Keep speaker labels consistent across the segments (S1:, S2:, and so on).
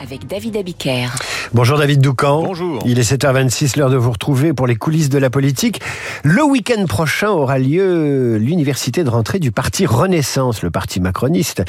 S1: avec David Abiker.
S2: Bonjour David Doucan.
S3: Bonjour.
S2: Il est 7h26, l'heure de vous retrouver pour les coulisses de la politique. Le week-end prochain aura lieu l'université de rentrée du parti Renaissance, le parti macroniste.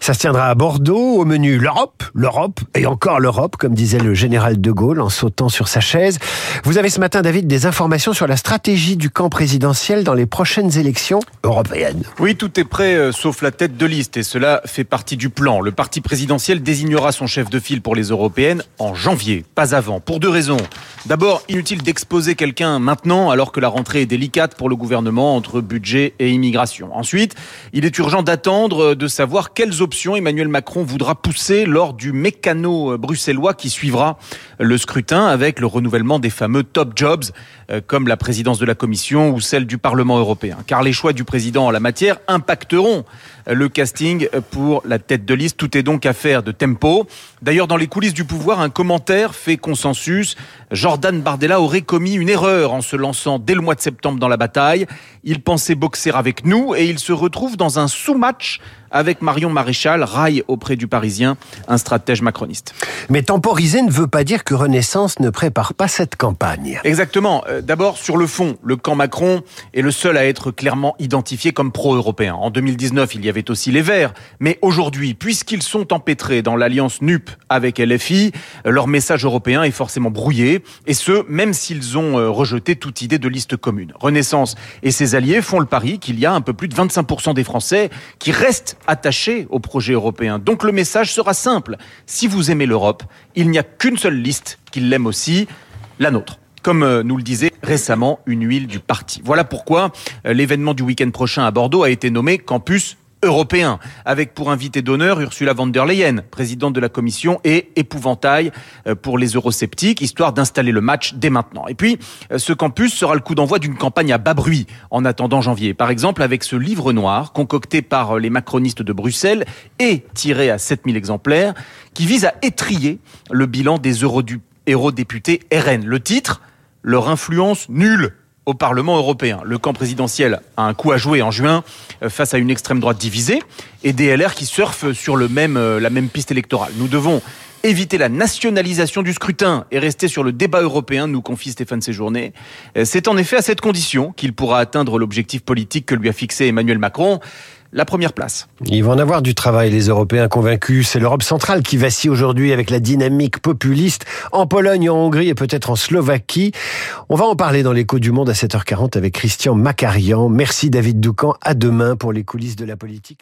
S2: Ça se tiendra à Bordeaux, au menu l'Europe, l'Europe et encore l'Europe, comme disait le général de Gaulle en sautant sur sa chaise. Vous avez ce matin, David, des informations sur la stratégie du camp présidentiel dans les prochaines élections européennes.
S3: Oui, tout est prêt, euh, sauf la tête de liste, et cela fait partie du plan. Le parti présidentiel désignera son chef de file pour les européennes en janvier, pas avant, pour deux raisons. D'abord, inutile d'exposer quelqu'un maintenant alors que la rentrée est délicate pour le gouvernement entre budget et immigration. Ensuite, il est urgent d'attendre de savoir quelles options Emmanuel Macron voudra pousser lors du mécano bruxellois qui suivra le scrutin avec le renouvellement des fameux top jobs euh, comme la présidence de la Commission ou celle du Parlement européen. Car les choix du président en la matière impacteront le casting pour la tête de liste. Tout est donc affaire de tempo. D'ailleurs, dans les coulisses du pouvoir, un commentaire fait consensus. Jordan Bardella aurait commis une erreur en se lançant dès le mois de septembre dans la bataille. Il pensait boxer avec nous et il se retrouve dans un sous-match avec Marion Maréchal, raille auprès du Parisien, un stratège macroniste.
S2: Mais temporiser ne veut pas dire que Renaissance ne prépare pas cette campagne.
S3: Exactement. D'abord, sur le fond, le camp Macron est le seul à être clairement identifié comme pro-européen. En 2019, il y avait aussi les Verts. Mais aujourd'hui, puisqu'ils sont empêtrés dans l'alliance NUP avec LFI, leur message européen est forcément brouillé. Et ce, même s'ils ont rejeté toute idée de liste commune. Renaissance et ses alliés font le pari qu'il y a un peu plus de 25% des Français qui restent attachés au projet européen. Donc le message sera simple. Si vous aimez l'Europe, il n'y a qu'une seule liste qui l'aime aussi, la nôtre comme nous le disait récemment une huile du parti. Voilà pourquoi l'événement du week-end prochain à Bordeaux a été nommé Campus européen, avec pour invité d'honneur Ursula von der Leyen, présidente de la Commission, et épouvantail pour les eurosceptiques, histoire d'installer le match dès maintenant. Et puis, ce campus sera le coup d'envoi d'une campagne à bas bruit en attendant janvier. Par exemple, avec ce livre noir concocté par les macronistes de Bruxelles et tiré à 7000 exemplaires, qui vise à étrier le bilan des eurodéputés RN. Le titre leur influence nulle au Parlement européen. Le camp présidentiel a un coup à jouer en juin face à une extrême droite divisée et des LR qui surfent sur le même, la même piste électorale. Nous devons éviter la nationalisation du scrutin et rester sur le débat européen, nous confie Stéphane Séjourné. C'est en effet à cette condition qu'il pourra atteindre l'objectif politique que lui a fixé Emmanuel Macron la première place.
S2: Ils vont en avoir du travail, les Européens convaincus. C'est l'Europe centrale qui vacille aujourd'hui avec la dynamique populiste en Pologne, en Hongrie et peut-être en Slovaquie. On va en parler dans l'écho du monde à 7h40 avec Christian Macarian. Merci David Doucan. À demain pour les coulisses de la politique.